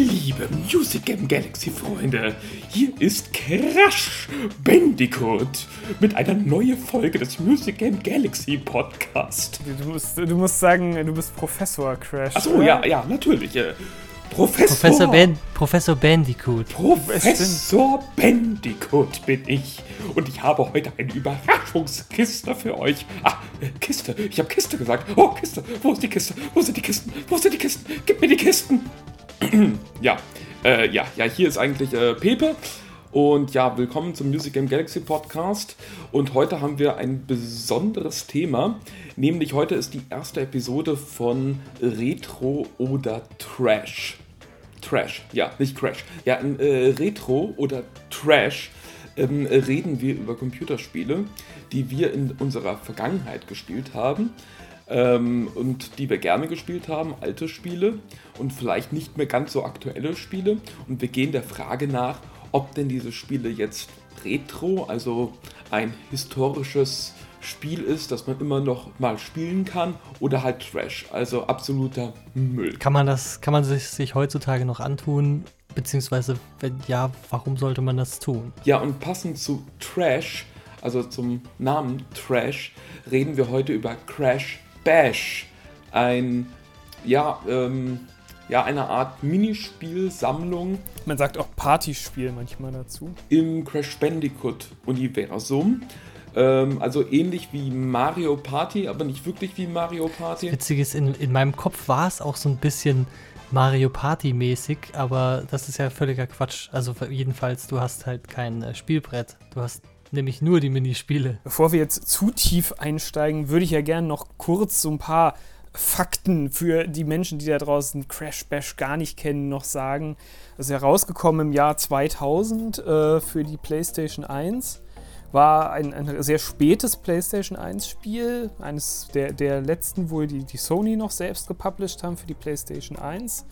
Liebe Music Game Galaxy Freunde, hier ist Crash Bandicoot mit einer neuen Folge des Music Game Galaxy Podcast. Du musst, du musst sagen, du bist Professor Crash. Achso, ja, ja, natürlich. Äh, Professor, Professor, ben, Professor Bandicoot. Professor Bandicoot bin ich. Und ich habe heute eine Überraschungskiste für euch. Ah, äh, Kiste. Ich habe Kiste gesagt. Oh, Kiste. Wo ist die Kiste? Wo sind die Kisten? Wo sind die Kisten? Gib mir die Kisten. ja, äh, ja, ja, hier ist eigentlich äh, Pepe. Und ja, willkommen zum Music Game Galaxy Podcast. Und heute haben wir ein besonderes Thema. Nämlich heute ist die erste Episode von Retro oder Trash. Trash, ja, nicht Crash. Ja, in äh, Retro oder Trash ähm, reden wir über Computerspiele, die wir in unserer Vergangenheit gespielt haben ähm, und die wir gerne gespielt haben, alte Spiele und vielleicht nicht mehr ganz so aktuelle Spiele. Und wir gehen der Frage nach, ob denn diese Spiele jetzt retro, also ein historisches Spiel ist, das man immer noch mal spielen kann, oder halt Trash, also absoluter Müll. Kann man das, kann man sich, sich heutzutage noch antun? Beziehungsweise, wenn ja, warum sollte man das tun? Ja, und passend zu Trash, also zum Namen Trash, reden wir heute über Crash Bash. Ein, ja, ähm, ja, eine Art Minispielsammlung. Man sagt auch Partyspiel manchmal dazu. Im Crash Bandicoot-Universum. Ähm, also ähnlich wie Mario Party, aber nicht wirklich wie Mario Party. Das Witzige ist, in, in meinem Kopf war es auch so ein bisschen Mario Party mäßig, aber das ist ja völliger Quatsch. Also jedenfalls, du hast halt kein äh, Spielbrett. Du hast nämlich nur die Minispiele. Bevor wir jetzt zu tief einsteigen, würde ich ja gerne noch kurz so ein paar Fakten für die Menschen, die da draußen Crash Bash gar nicht kennen, noch sagen. Das ist herausgekommen im Jahr 2000 äh, für die PlayStation 1. War ein, ein sehr spätes PlayStation 1-Spiel, eines der, der letzten, wo die, die Sony noch selbst gepublished haben für die PlayStation 1.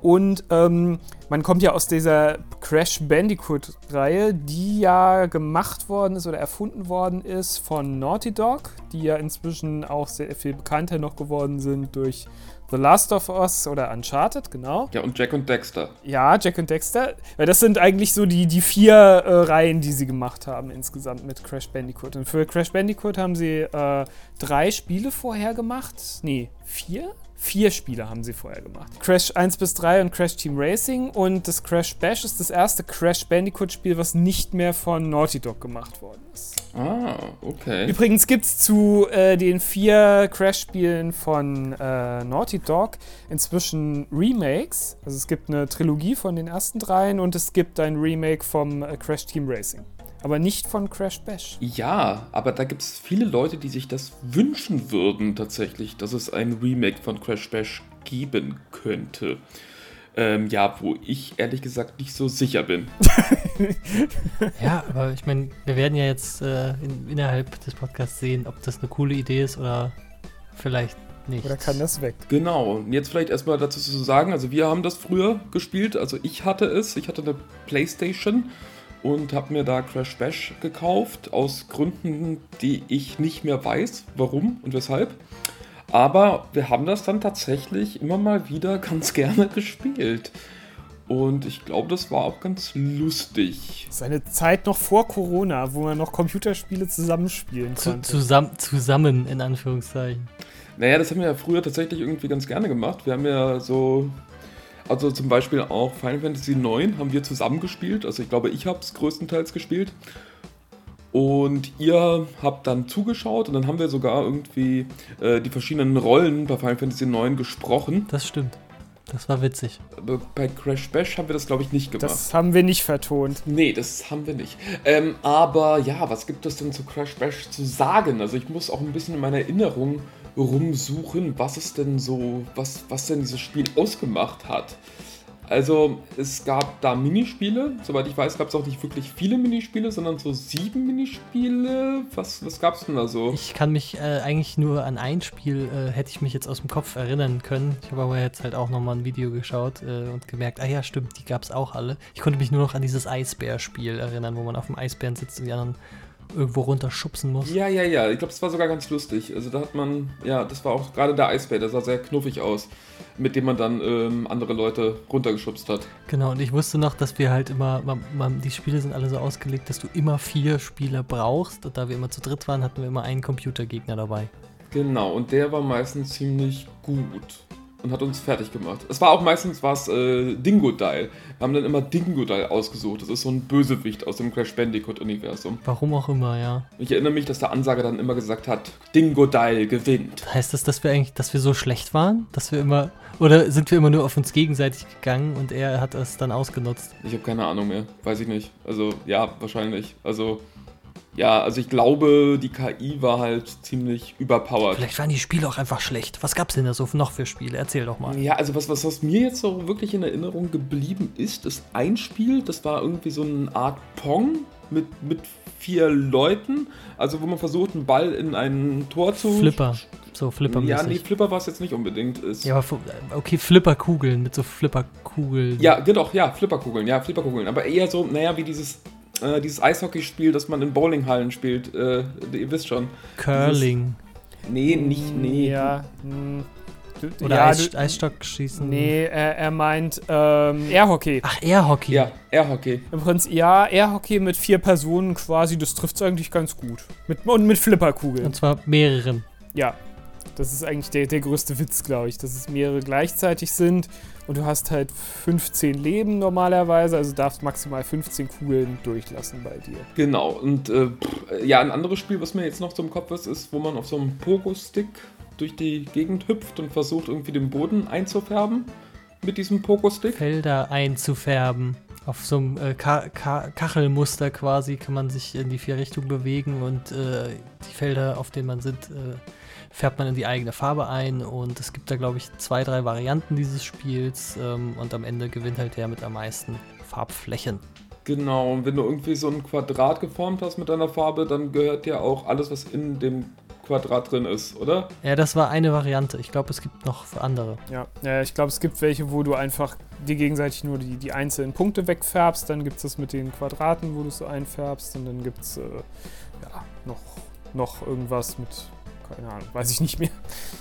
Und ähm, man kommt ja aus dieser Crash Bandicoot-Reihe, die ja gemacht worden ist oder erfunden worden ist von Naughty Dog, die ja inzwischen auch sehr viel bekannter noch geworden sind durch The Last of Us oder Uncharted, genau. Ja, und Jack und Dexter. Ja, Jack und Dexter. Weil das sind eigentlich so die, die vier äh, Reihen, die sie gemacht haben insgesamt mit Crash Bandicoot. Und für Crash Bandicoot haben sie äh, drei Spiele vorher gemacht. Nee, vier? Vier Spiele haben sie vorher gemacht. Crash 1 bis 3 und Crash Team Racing und das Crash Bash ist das erste Crash Bandicoot Spiel, was nicht mehr von Naughty Dog gemacht worden ist. Ah, okay. Übrigens gibt es zu äh, den vier Crash-Spielen von äh, Naughty Dog inzwischen Remakes. Also es gibt eine Trilogie von den ersten dreien und es gibt ein Remake vom äh, Crash Team Racing. Aber nicht von Crash Bash. Ja, aber da gibt es viele Leute, die sich das wünschen würden, tatsächlich, dass es ein Remake von Crash Bash geben könnte. Ähm, ja, wo ich ehrlich gesagt nicht so sicher bin. ja, aber ich meine, wir werden ja jetzt äh, in, innerhalb des Podcasts sehen, ob das eine coole Idee ist oder vielleicht nicht. Oder kann das weg? Genau. Und jetzt vielleicht erstmal dazu zu sagen, also wir haben das früher gespielt, also ich hatte es, ich hatte eine Playstation und habe mir da Crash Bash gekauft, aus Gründen, die ich nicht mehr weiß, warum und weshalb. Aber wir haben das dann tatsächlich immer mal wieder ganz gerne gespielt. Und ich glaube, das war auch ganz lustig. Seine Zeit noch vor Corona, wo man noch Computerspiele zusammenspielen konnte. Zu, zusammen, zusammen, in Anführungszeichen. Naja, das haben wir ja früher tatsächlich irgendwie ganz gerne gemacht. Wir haben ja so, also zum Beispiel auch Final Fantasy IX haben wir zusammen gespielt. Also ich glaube, ich habe es größtenteils gespielt. Und ihr habt dann zugeschaut und dann haben wir sogar irgendwie äh, die verschiedenen Rollen bei Final Fantasy IX gesprochen. Das stimmt. Das war witzig. Aber bei Crash Bash haben wir das, glaube ich, nicht gemacht. Das haben wir nicht vertont. Nee, das haben wir nicht. Ähm, aber ja, was gibt es denn zu Crash Bash zu sagen? Also ich muss auch ein bisschen in meiner Erinnerung rumsuchen, was es denn so, was, was denn dieses Spiel ausgemacht hat. Also es gab da Minispiele. Soweit ich weiß, gab es auch nicht wirklich viele Minispiele, sondern so sieben Minispiele. Was, was gab es denn da so? Ich kann mich äh, eigentlich nur an ein Spiel, äh, hätte ich mich jetzt aus dem Kopf erinnern können. Ich habe aber jetzt halt auch nochmal ein Video geschaut äh, und gemerkt, ah ja, stimmt, die gab es auch alle. Ich konnte mich nur noch an dieses Eisbär-Spiel erinnern, wo man auf dem Eisbären sitzt und die anderen irgendwo runterschubsen muss. Ja, ja, ja. Ich glaube, es war sogar ganz lustig. Also da hat man, ja, das war auch gerade der Eisbär, der sah sehr knuffig aus, mit dem man dann ähm, andere Leute runtergeschubst hat. Genau, und ich wusste noch, dass wir halt immer, man, man, die Spiele sind alle so ausgelegt, dass du immer vier Spieler brauchst. Und da wir immer zu dritt waren, hatten wir immer einen Computergegner dabei. Genau, und der war meistens ziemlich gut und hat uns fertig gemacht. Es war auch meistens was äh, Dingodile. Wir haben dann immer Dingodile ausgesucht. Das ist so ein Bösewicht aus dem Crash Bandicoot-Universum. Warum auch immer, ja. Ich erinnere mich, dass der Ansager dann immer gesagt hat, Dingodile gewinnt. Heißt das, dass wir eigentlich, dass wir so schlecht waren? Dass wir immer. Oder sind wir immer nur auf uns gegenseitig gegangen und er hat es dann ausgenutzt? Ich habe keine Ahnung mehr. Weiß ich nicht. Also, ja, wahrscheinlich. Also, ja, also ich glaube, die KI war halt ziemlich überpowered. Vielleicht waren die Spiele auch einfach schlecht. Was gab's denn da so noch für Spiele? Erzähl doch mal. Ja, also was, was, was mir jetzt so wirklich in Erinnerung geblieben ist, ist ein Spiel, das war irgendwie so eine Art Pong mit, mit vier Leuten. Also wo man versucht, einen Ball in ein Tor zu... Flipper. So flipper Ja, nee, Flipper war es jetzt nicht unbedingt. Ist Ja, aber okay, Flipperkugeln mit so Flipperkugeln. ja, genau, ja, Flipperkugeln, ja, Flipperkugeln. Aber eher so, naja, wie dieses, äh, dieses Eishockeyspiel, das man in Bowlinghallen spielt. Äh, ihr wisst schon. Curling. Nee, nicht, nee. Ja. hm. Oder ja, Eis, du, Eisstockschießen. Nee, er, er meint ähm, Airhockey. Ach, Airhockey. Ja, Airhockey. Im Prinzip, ja, Airhockey mit vier Personen quasi, das trifft eigentlich ganz gut. Mit, und mit Flipperkugeln. Und zwar mehreren. Ja. Das ist eigentlich der, der größte Witz, glaube ich, dass es mehrere gleichzeitig sind und du hast halt 15 Leben normalerweise, also darfst maximal 15 Kugeln durchlassen bei dir. Genau, und äh, ja, ein anderes Spiel, was mir jetzt noch zum Kopf ist, ist, wo man auf so einem Pogo-Stick durch die Gegend hüpft und versucht, irgendwie den Boden einzufärben mit diesem Pogo-Stick. Felder einzufärben. Auf so einem äh, Ka Ka Kachelmuster quasi kann man sich in die vier Richtungen bewegen und äh, die Felder, auf denen man sind, äh, färbt man in die eigene Farbe ein. Und es gibt da, glaube ich, zwei, drei Varianten dieses Spiels. Ähm, und am Ende gewinnt halt der mit am meisten Farbflächen. Genau, und wenn du irgendwie so ein Quadrat geformt hast mit deiner Farbe, dann gehört ja auch alles, was in dem Quadrat drin ist, oder? Ja, das war eine Variante. Ich glaube, es gibt noch andere. Ja, ja ich glaube, es gibt welche, wo du einfach dir gegenseitig nur die, die einzelnen Punkte wegfärbst. Dann gibt es das mit den Quadraten, wo du es so einfärbst. Und dann gibt es äh, ja, noch, noch irgendwas mit, keine Ahnung, weiß ich nicht mehr.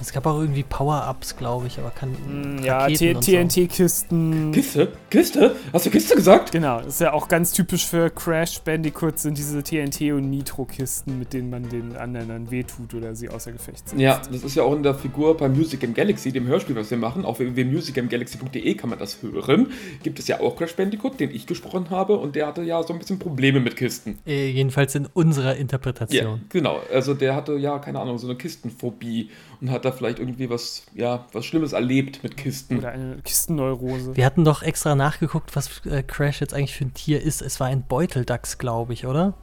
Es gab auch irgendwie Power-Ups, glaube ich, aber kann. Mm, ja, und so. TNT-Kisten. Kiste? Kiste? Hast du Kiste gesagt? Genau, das ist ja auch ganz typisch für Crash Bandicoot sind diese TNT- und Nitro-Kisten, mit denen man den anderen dann wehtut oder sie außer Gefecht setzt. Ja, das ist ja auch in der Figur bei Music im Galaxy, dem Hörspiel, was wir machen. Auf www.musicamgalaxy.de kann man das hören. Gibt es ja auch Crash Bandicoot, den ich gesprochen habe, und der hatte ja so ein bisschen Probleme mit Kisten. Äh, jedenfalls in unserer Ja, Interpretation. genau. Also der hatte ja, keine Ahnung, so eine Kistenphobie und hat da vielleicht irgendwie was, ja, was Schlimmes erlebt mit Kisten. Oder eine Kistenneurose. Wir hatten doch extra nachgeguckt, was äh, Crash jetzt eigentlich für ein Tier ist. Es war ein Beuteldachs, glaube ich, oder?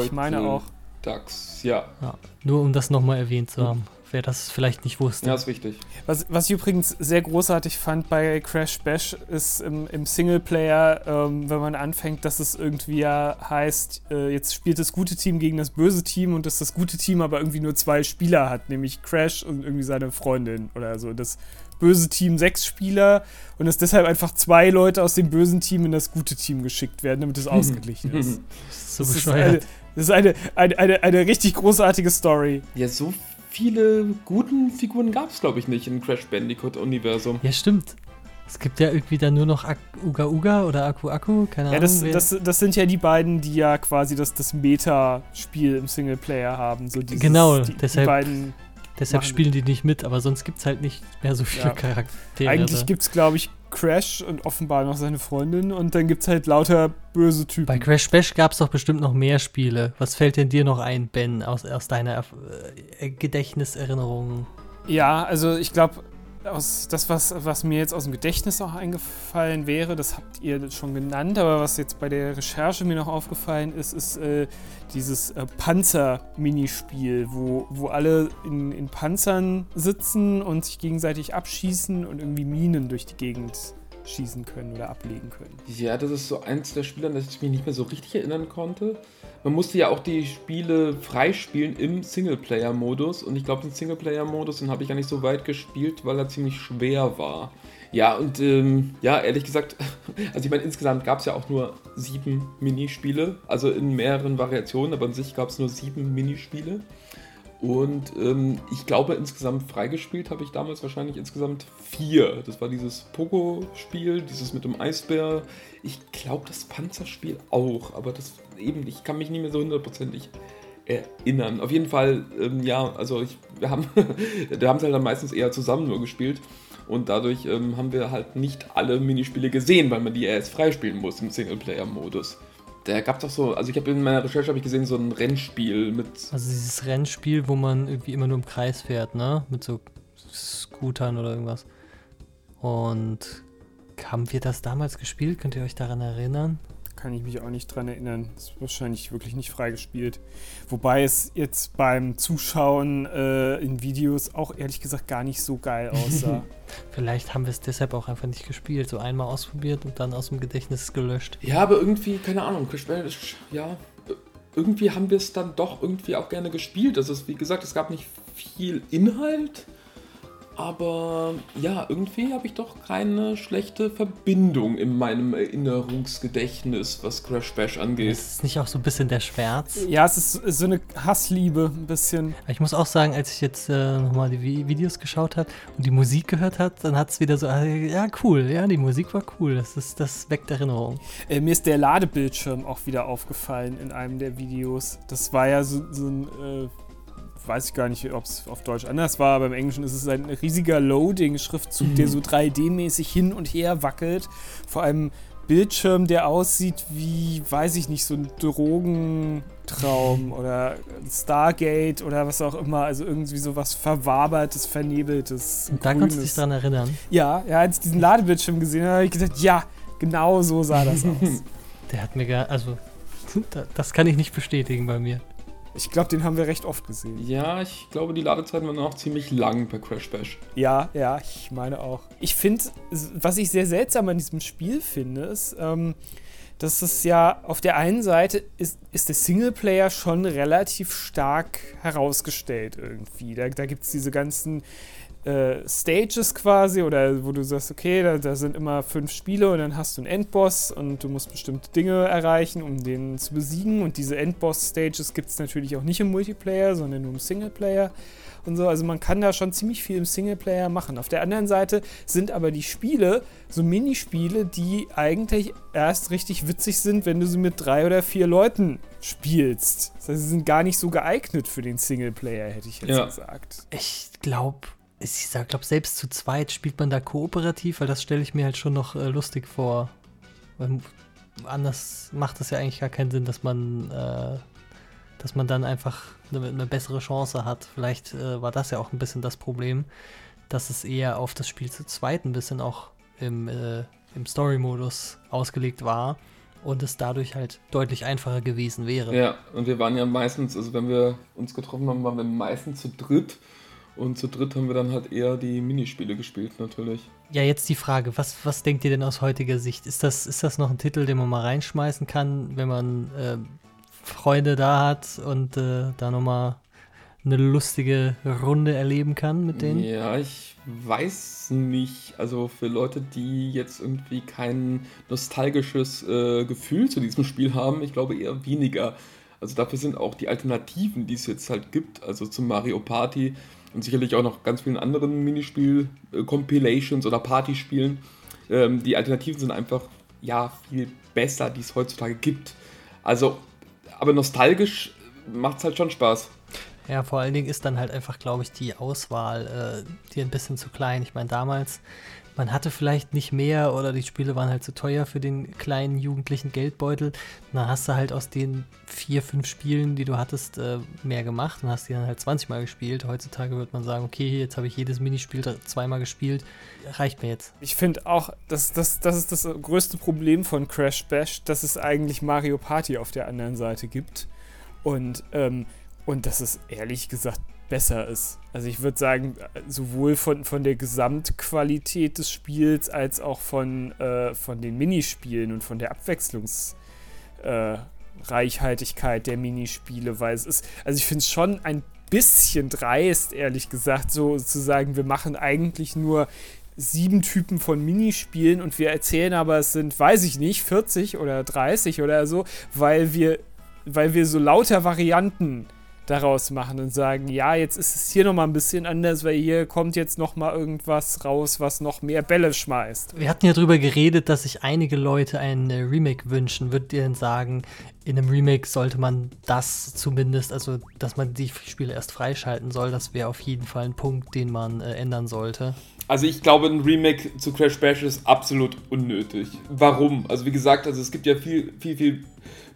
Ich meine auch. Dachs, ja. Ja. Nur um das nochmal erwähnt zu haben. Wer das vielleicht nicht wusste. Ja, ist wichtig. Was, was ich übrigens sehr großartig fand bei Crash Bash ist im, im Singleplayer, ähm, wenn man anfängt, dass es irgendwie ja heißt, äh, jetzt spielt das gute Team gegen das böse Team und dass das gute Team aber irgendwie nur zwei Spieler hat, nämlich Crash und irgendwie seine Freundin oder so. Das böse Team sechs Spieler und dass deshalb einfach zwei Leute aus dem bösen Team in das gute Team geschickt werden, damit es ausgeglichen ist. Das ist so Das ist, eine, bescheuert. das ist eine, eine, eine, eine richtig großartige Story. Ja, so viele guten Figuren gab es, glaube ich, nicht im Crash Bandicoot-Universum. Ja, stimmt. Es gibt ja irgendwie dann nur noch Ak Uga Uga oder Aku Aku, keine Ja, Ahnung. das, das, das sind ja die beiden, die ja quasi das, das Meta-Spiel im Singleplayer haben. So dieses, Genau, die, deshalb- die beiden. deshalb spielen die nicht mit, aber sonst gibt es halt nicht mehr so viele Ja. Charaktere. Eigentlich gibt es, glaube ich, Crash und offenbar noch seine Freundin und dann gibt es halt lauter böse Typen. Bei Crash Bash gab es doch bestimmt noch mehr Spiele. Was fällt denn dir noch ein, Ben, aus, aus deiner äh, Gedächtniserinnerung? Ja, also ich glaube, aus das, was, was mir jetzt aus dem Gedächtnis auch eingefallen wäre, das habt ihr schon genannt, aber was jetzt bei der Recherche mir noch aufgefallen ist, ist äh, dieses äh, Panzer-Minispiel, wo, wo alle in, in Panzern sitzen und sich gegenseitig abschießen und irgendwie Minen durch die Gegend schießen können oder ablegen können. Ja, das ist so eins der Spiele, an das ich mich nicht mehr so richtig erinnern konnte. Man musste ja auch die Spiele freispielen im Singleplayer-Modus und ich glaube, den Singleplayer-Modus, den habe ich ja nicht so weit gespielt, weil er ziemlich schwer war. Ja, und ähm, ja, ehrlich gesagt, also ich meine, insgesamt gab es ja auch nur sieben Minispiele, also in mehreren Variationen, aber an sich gab es nur sieben Minispiele. Und ähm, ich glaube, insgesamt freigespielt habe ich damals wahrscheinlich insgesamt vier. Das war dieses Pogo-Spiel, dieses mit dem Eisbär. Ich glaube, das Panzerspiel auch, aber das eben, ich kann mich nicht mehr so hundertprozentig erinnern. Auf jeden Fall, ähm, ja, also ich, wir haben, wir es halt dann meistens eher zusammen nur gespielt. Und dadurch ähm, haben wir halt nicht alle Minispiele gesehen, weil man die erst freispielen muss im Singleplayer-Modus. Da gab es doch so, also ich habe in meiner Recherche habe ich gesehen, so ein Rennspiel mit. Also dieses Rennspiel, wo man irgendwie immer nur im Kreis fährt, ne? Mit so Scootern oder irgendwas. Und haben wir das damals gespielt? Könnt ihr euch daran erinnern? Kann ich mich auch nicht dran erinnern. Ist wahrscheinlich wirklich nicht freigespielt. Wobei es jetzt beim Zuschauen äh, in Videos auch ehrlich gesagt gar nicht so geil aussah. Vielleicht haben wir es deshalb auch einfach nicht gespielt. So einmal ausprobiert und dann aus dem Gedächtnis gelöscht. Ja, aber irgendwie, keine Ahnung, ja, irgendwie haben wir es dann doch irgendwie auch gerne gespielt. Also, wie gesagt, es gab nicht viel Inhalt. Aber ja, irgendwie habe ich doch keine schlechte Verbindung in meinem Erinnerungsgedächtnis, was Crash Bash angeht. Ist es nicht auch so ein bisschen der Schmerz? Ja, es ist so eine Hassliebe, ein bisschen. Ich muss auch sagen, als ich jetzt äh, nochmal die Videos geschaut habe und die Musik gehört habe, dann hat es wieder so, äh, ja, cool, ja, die Musik war cool. Das, ist, das weckt Erinnerung. Äh, mir ist der Ladebildschirm auch wieder aufgefallen in einem der Videos. Das war ja so, so ein äh, weiß ich gar nicht, ob es auf Deutsch anders war, aber im Englischen ist es ein riesiger Loading-Schriftzug, mhm. der so 3D-mäßig hin und her wackelt. Vor allem Bildschirm, der aussieht wie, weiß ich nicht, so ein Drogentraum oder Stargate oder was auch immer. Also irgendwie so was Verwabertes, Vernebeltes. Und da kannst du dich dran erinnern. Ja, ja, als ich diesen Ladebildschirm gesehen habe, habe ich gesagt, ja, genau so sah das aus. Der hat mir gar, also, das kann ich nicht bestätigen bei mir. Ich glaube, den haben wir recht oft gesehen. Ja, ich glaube, die Ladezeiten waren auch ziemlich lang bei Crash Bash. Ja, ja, ich meine auch. Ich finde, was ich sehr seltsam an diesem Spiel finde, ist, ähm, dass es ja auf der einen Seite ist, ist der Singleplayer schon relativ stark herausgestellt irgendwie. Da, da gibt es diese ganzen äh, Stages quasi oder wo du sagst, okay, da, da, sind immer fünf Spiele und dann hast du einen Endboss und du musst bestimmte Dinge erreichen, um den zu besiegen. Und diese Endboss-Stages gibt es natürlich auch nicht im Multiplayer, sondern nur im Singleplayer und so. Also man kann da schon ziemlich viel im Singleplayer machen. Auf der anderen Seite sind aber die Spiele so Minispiele, die eigentlich erst richtig witzig sind, wenn du sie mit drei oder vier Leuten spielst. Das heißt, sie sind gar nicht so geeignet für den Singleplayer, hätte ich jetzt ja. gesagt. Ich glaube, ich glaube, selbst zu zweit spielt man da kooperativ, weil das stelle ich mir halt schon noch äh, lustig vor. Weil anders macht es ja eigentlich gar keinen Sinn, dass man, äh, dass man dann einfach eine, eine bessere Chance hat. Vielleicht äh, war das ja auch ein bisschen das Problem, dass es eher auf das Spiel zu zweit ein bisschen auch im, äh, im Story-Modus ausgelegt war und es dadurch halt deutlich einfacher gewesen wäre. Ja, und wir waren ja meistens, also wenn wir uns getroffen haben, waren wir meistens zu dritt. Und zu dritt haben wir dann halt eher die Minispiele gespielt, natürlich. Ja, jetzt die Frage, was, was denkt ihr denn aus heutiger Sicht? Ist das, ist das noch ein Titel, den man mal reinschmeißen kann, wenn man äh, Freunde da hat und äh, da nochmal eine lustige Runde erleben kann mit denen? Ja, ich weiß nicht. Also für Leute, die jetzt irgendwie kein nostalgisches äh, Gefühl zu diesem Spiel haben, ich glaube eher weniger. Also dafür sind auch die Alternativen, die es jetzt halt gibt, also zum Mario Party, und sicherlich auch noch ganz vielen anderen Minispiel-Compilations oder Partyspielen. Ähm, die Alternativen sind einfach ja viel besser, die es heutzutage gibt. Also, aber nostalgisch macht es halt schon Spaß. Ja, vor allen Dingen ist dann halt einfach, glaube ich, die Auswahl äh, die ein bisschen zu klein. Ich meine, damals man hatte vielleicht nicht mehr oder die Spiele waren halt zu teuer für den kleinen jugendlichen Geldbeutel. Dann hast du halt aus den vier, fünf Spielen, die du hattest, äh, mehr gemacht und hast die dann halt 20 Mal gespielt. Heutzutage wird man sagen, okay, jetzt habe ich jedes Minispiel zweimal gespielt, reicht mir jetzt. Ich finde auch, das, das, das ist das größte Problem von Crash Bash, dass es eigentlich Mario Party auf der anderen Seite gibt. Und, ähm, und das ist ehrlich gesagt besser ist. Also ich würde sagen, sowohl von, von der Gesamtqualität des Spiels als auch von, äh, von den Minispielen und von der Abwechslungsreichhaltigkeit äh, der Minispiele, weil es ist, also ich finde es schon ein bisschen dreist, ehrlich gesagt, so zu sagen, wir machen eigentlich nur sieben Typen von Minispielen und wir erzählen aber, es sind, weiß ich nicht, 40 oder 30 oder so, weil wir, weil wir so lauter Varianten daraus machen und sagen, ja, jetzt ist es hier nochmal ein bisschen anders, weil hier kommt jetzt nochmal irgendwas raus, was noch mehr Bälle schmeißt. Wir hatten ja darüber geredet, dass sich einige Leute ein äh, Remake wünschen. Würdet ihr denn sagen, in einem Remake sollte man das zumindest, also dass man die Spiele erst freischalten soll, das wäre auf jeden Fall ein Punkt, den man äh, ändern sollte. Also ich glaube, ein Remake zu Crash Bash ist absolut unnötig. Warum? Also wie gesagt, also es gibt ja viel, viel, viel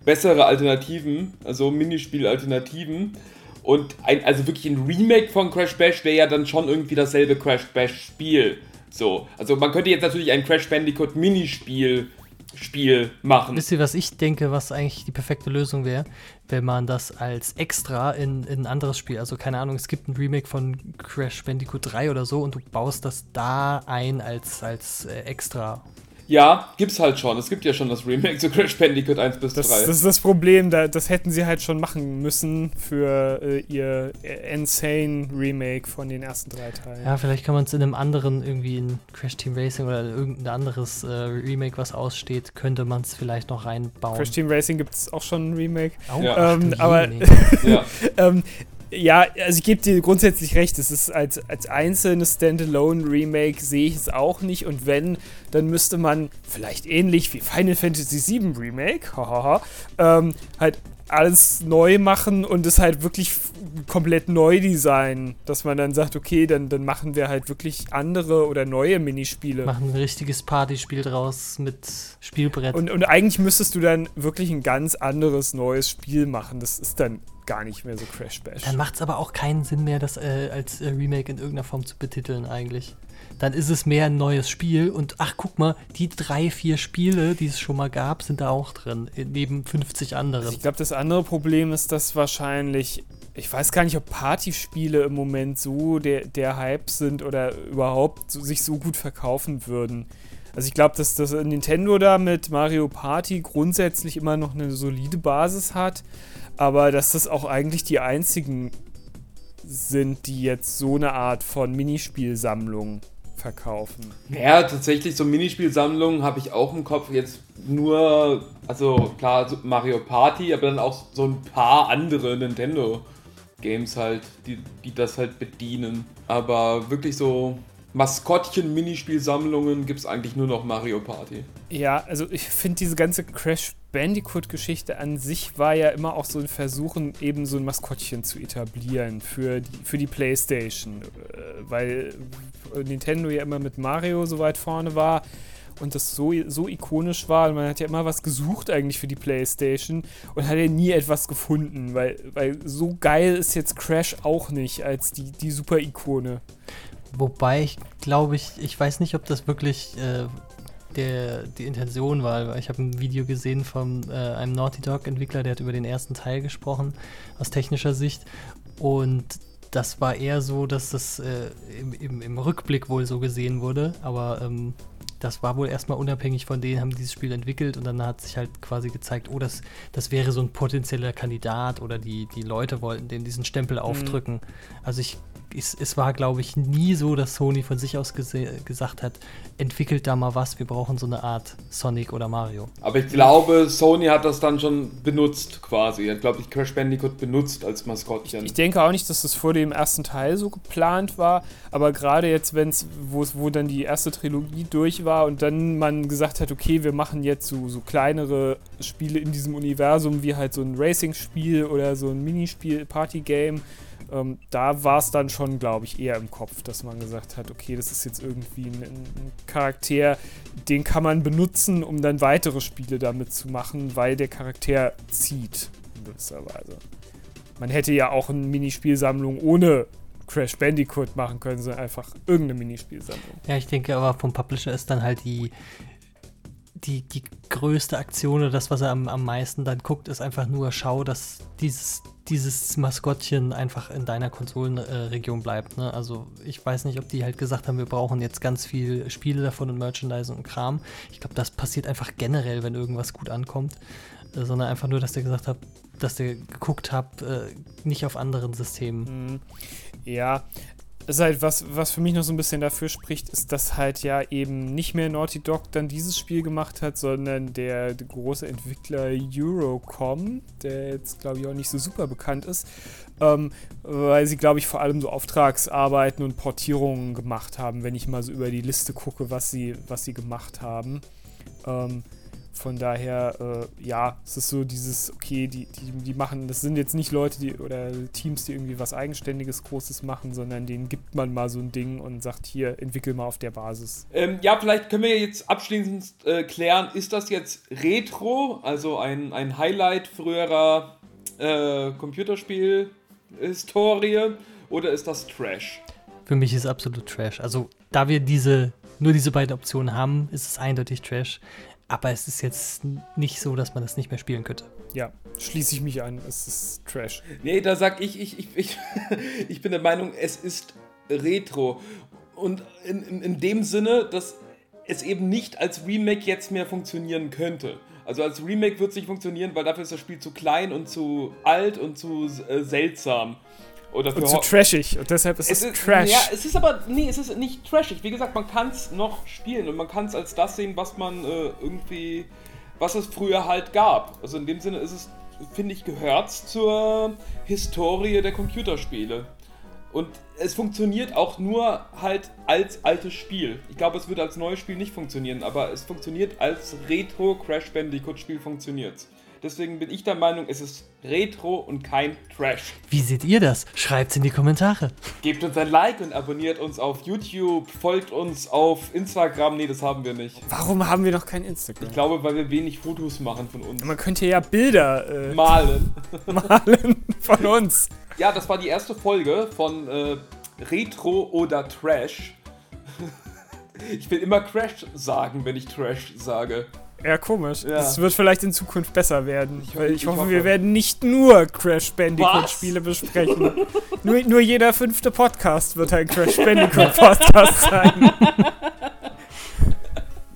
bessere Alternativen, also Minispiel-Alternativen. Und ein, also wirklich ein Remake von Crash Bash wäre ja dann schon irgendwie dasselbe Crash Bash-Spiel. So, also man könnte jetzt natürlich ein Crash Bandicoot Minispiel Spiel machen. Wisst ihr, was ich denke, was eigentlich die perfekte Lösung wäre? Wenn man das als extra in, in ein anderes Spiel, also keine Ahnung, es gibt ein Remake von Crash Bandicoot 3 oder so und du baust das da ein als, als äh, extra ja, gibt's halt schon. Es gibt ja schon das Remake zu Crash Bandicoot 1 bis 3. Das, das ist das Problem, da, das hätten sie halt schon machen müssen für äh, ihr Insane Remake von den ersten drei Teilen. Ja, vielleicht kann man es in einem anderen, irgendwie in Crash Team Racing oder irgendein anderes äh, Remake, was aussteht, könnte man es vielleicht noch reinbauen. Crash Team Racing gibt es auch schon ein Remake. Oh, ja. ähm, aber ja. ähm, ja, also ich gebe dir grundsätzlich recht. Es ist als, als einzelnes Standalone-Remake sehe ich es auch nicht. Und wenn, dann müsste man vielleicht ähnlich wie Final Fantasy VII Remake, hahaha, ähm, halt alles neu machen und es halt wirklich komplett neu designen. Dass man dann sagt, okay, dann, dann machen wir halt wirklich andere oder neue Minispiele. Machen ein richtiges Partyspiel draus mit Spielbrett. Und, und eigentlich müsstest du dann wirklich ein ganz anderes neues Spiel machen. Das ist dann gar nicht mehr so Crash Bash. Dann macht es aber auch keinen Sinn mehr, das äh, als äh, Remake in irgendeiner Form zu betiteln eigentlich. Dann ist es mehr ein neues Spiel und ach guck mal, die drei, vier Spiele, die es schon mal gab, sind da auch drin, neben 50 anderen. Also ich glaube, das andere Problem ist, dass wahrscheinlich ich weiß gar nicht, ob Partyspiele im Moment so der, der Hype sind oder überhaupt so, sich so gut verkaufen würden. Also ich glaube, dass das Nintendo da mit Mario Party grundsätzlich immer noch eine solide Basis hat, aber dass das auch eigentlich die einzigen sind, die jetzt so eine Art von Minispielsammlung verkaufen. Ja, tatsächlich, so Minispielsammlungen habe ich auch im Kopf. Jetzt nur, also klar, Mario Party, aber dann auch so ein paar andere Nintendo-Games halt, die, die das halt bedienen. Aber wirklich so Maskottchen-Minispielsammlungen gibt es eigentlich nur noch Mario Party. Ja, also ich finde diese ganze Crash Bandicoot-Geschichte an sich war ja immer auch so ein Versuch, eben so ein Maskottchen zu etablieren für die, für die Playstation. Äh, weil Nintendo ja immer mit Mario so weit vorne war und das so, so ikonisch war. Man hat ja immer was gesucht eigentlich für die Playstation und hat ja nie etwas gefunden, weil, weil so geil ist jetzt Crash auch nicht als die, die Super-Ikone. Wobei ich glaube ich, ich weiß nicht, ob das wirklich äh, der, die Intention war. Ich habe ein Video gesehen von äh, einem Naughty Dog-Entwickler, der hat über den ersten Teil gesprochen, aus technischer Sicht. Und das war eher so, dass das äh, im, im, im, Rückblick wohl so gesehen wurde, aber ähm, das war wohl erstmal unabhängig von denen, haben dieses Spiel entwickelt und dann hat sich halt quasi gezeigt, oh, das, das wäre so ein potenzieller Kandidat oder die, die Leute wollten den diesen Stempel mhm. aufdrücken. Mhm. Also ich es, es war, glaube ich, nie so, dass Sony von sich aus gesagt hat, entwickelt da mal was, wir brauchen so eine Art Sonic oder Mario. Aber ich glaube, Sony hat das dann schon benutzt quasi. Hat, glaube ich, Crash Bandicoot benutzt als Maskottchen. Ich denke auch nicht, dass das vor dem ersten Teil so geplant war, aber gerade jetzt, wenn es, wo dann die erste Trilogie durch war und dann man gesagt hat, okay, wir machen jetzt so, so kleinere Spiele in diesem Universum, wie halt so ein Racing-Spiel oder so ein Minispiel, Party-Game, ähm, da war es dann schon, glaube ich, eher im Kopf, dass man gesagt hat, okay, das ist jetzt irgendwie ein, ein, Charakter, den kann man benutzen, um dann weitere Spiele damit zu machen, weil der Charakter zieht, in gewisser Weise. Man hätte ja auch eine Minispielsammlung ohne Crash Bandicoot machen können, sondern einfach irgendeine Minispielsammlung. Ja, ich denke aber vom Publisher ist dann halt die die, die größte Aktion oder das, was er am, am meisten dann guckt, ist einfach nur, schau, dass dieses, dieses Maskottchen einfach in deiner Konsolenregion äh, bleibt. Ne? Also ich weiß nicht, ob die halt gesagt haben, wir brauchen jetzt ganz viel Spiele davon und Merchandising und Kram. Ich glaube, das passiert einfach generell, wenn irgendwas gut ankommt. Äh, sondern einfach nur, dass der gesagt hat, dass der geguckt hat, äh, nicht auf anderen Systemen. Mhm. Ja, ist halt was, was für mich noch so ein bisschen dafür spricht, ist, dass halt ja eben nicht mehr Naughty Dog dann dieses Spiel gemacht hat, sondern der, der große Entwickler Eurocom, der jetzt glaube ich auch nicht so super bekannt ist, ähm, weil sie glaube ich vor allem so Auftragsarbeiten und Portierungen gemacht haben, wenn ich mal so über die Liste gucke, was sie, was sie gemacht haben. Ähm, von daher, äh, ja, es ist so dieses, okay, die, die, die machen, das sind jetzt nicht Leute, die oder Teams, die irgendwie was Eigenständiges, Großes machen, sondern denen gibt man mal so ein Ding und sagt, hier, entwickel mal auf der Basis. Ähm, ja, vielleicht können wir jetzt abschließend äh, klären, ist das jetzt Retro, also ein, ein Highlight früherer äh, Computerspiel-Historie, oder ist das Trash? Für mich ist es absolut Trash. Also, da wir diese nur diese beiden Optionen haben, ist es eindeutig Trash. Aber es ist jetzt nicht so, dass man das nicht mehr spielen könnte. Ja, schließe ich mich an. Es ist Trash. Nee, da sag ich, ich, ich, ich, ich bin der Meinung, es ist Retro. Und in, in, in dem Sinne, dass es eben nicht als Remake jetzt mehr funktionieren könnte. Also als Remake wird es nicht funktionieren, weil dafür ist das Spiel zu klein und zu alt und zu äh, seltsam. Oder für und zu trashig. Und deshalb ist es, es ist, Trash. Ja, es ist aber, nee, es ist nicht trashig. Wie gesagt, man kann es noch spielen und man kann es als das sehen, was man äh, irgendwie, was es früher halt gab. Also in dem Sinne ist es, finde ich, gehört zur Historie der Computerspiele. Und es funktioniert auch nur halt als altes Spiel. Ich glaube, es wird als neues Spiel nicht funktionieren, aber es funktioniert als Retro Crash Bandicoot Spiel funktioniert. Deswegen bin ich der Meinung, es ist Retro und kein Trash. Wie seht ihr das? Schreibt's in die Kommentare. Gebt uns ein Like und abonniert uns auf YouTube, folgt uns auf Instagram. Nee, das haben wir nicht. Warum haben wir noch kein Instagram? Ich glaube, weil wir wenig Fotos machen von uns. Man könnte ja Bilder äh, malen. malen von uns. Ja, das war die erste Folge von äh, Retro oder Trash. Ich will immer Crash sagen, wenn ich Trash sage. Ja, komisch. Ja. Das wird vielleicht in Zukunft besser werden. Ich, weil ich, ich hoffe, hoffe, wir werden nicht nur Crash Bandicoot-Spiele besprechen. nur, nur jeder fünfte Podcast wird ein Crash Bandicoot-Podcast sein.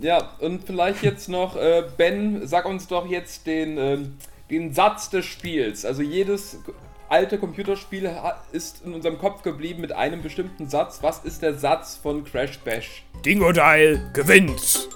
Ja, und vielleicht jetzt noch, äh, Ben, sag uns doch jetzt den, äh, den Satz des Spiels. Also jedes alte Computerspiel ist in unserem Kopf geblieben mit einem bestimmten Satz. Was ist der Satz von Crash Bash? Dingodile gewinnt.